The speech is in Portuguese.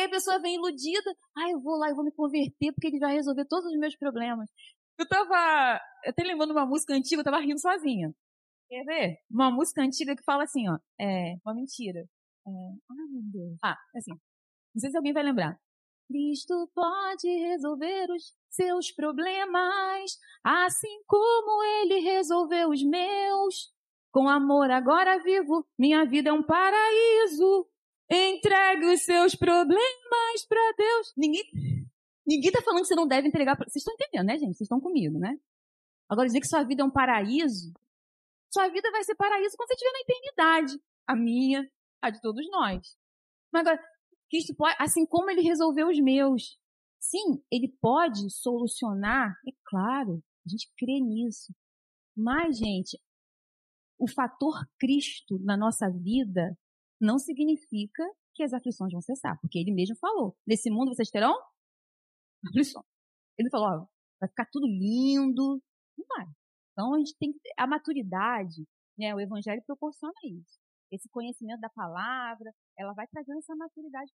aí a pessoa vem iludida, ah, eu vou lá, eu vou me converter porque ele vai resolver todos os meus problemas. Eu tava, até lembrando uma música antiga, eu tava rindo sozinha. Quer ver? Uma música antiga que fala assim, ó, é, uma mentira. É, ai meu Deus. Ah, assim, não sei se alguém vai lembrar. Cristo pode resolver os seus problemas, assim como ele resolveu os meus. Com amor agora vivo, minha vida é um paraíso. Entregue os seus problemas para Deus. Ninguém, ninguém tá falando que você não deve entregar. Vocês estão entendendo, né, gente? Vocês estão comigo, né? Agora dizer que sua vida é um paraíso, sua vida vai ser paraíso quando você estiver na eternidade. A minha, a de todos nós. Mas agora, Cristo pode, assim como ele resolveu os meus. Sim, ele pode solucionar, é claro, a gente crê nisso. Mas, gente, o fator Cristo na nossa vida não significa que as aflições vão cessar, porque ele mesmo falou: nesse mundo vocês terão aflições. Ele falou: ó, vai ficar tudo lindo. Não vai. Então a gente tem que ter a maturidade, né? O evangelho proporciona isso. Esse conhecimento da palavra, ela vai trazendo essa maturidade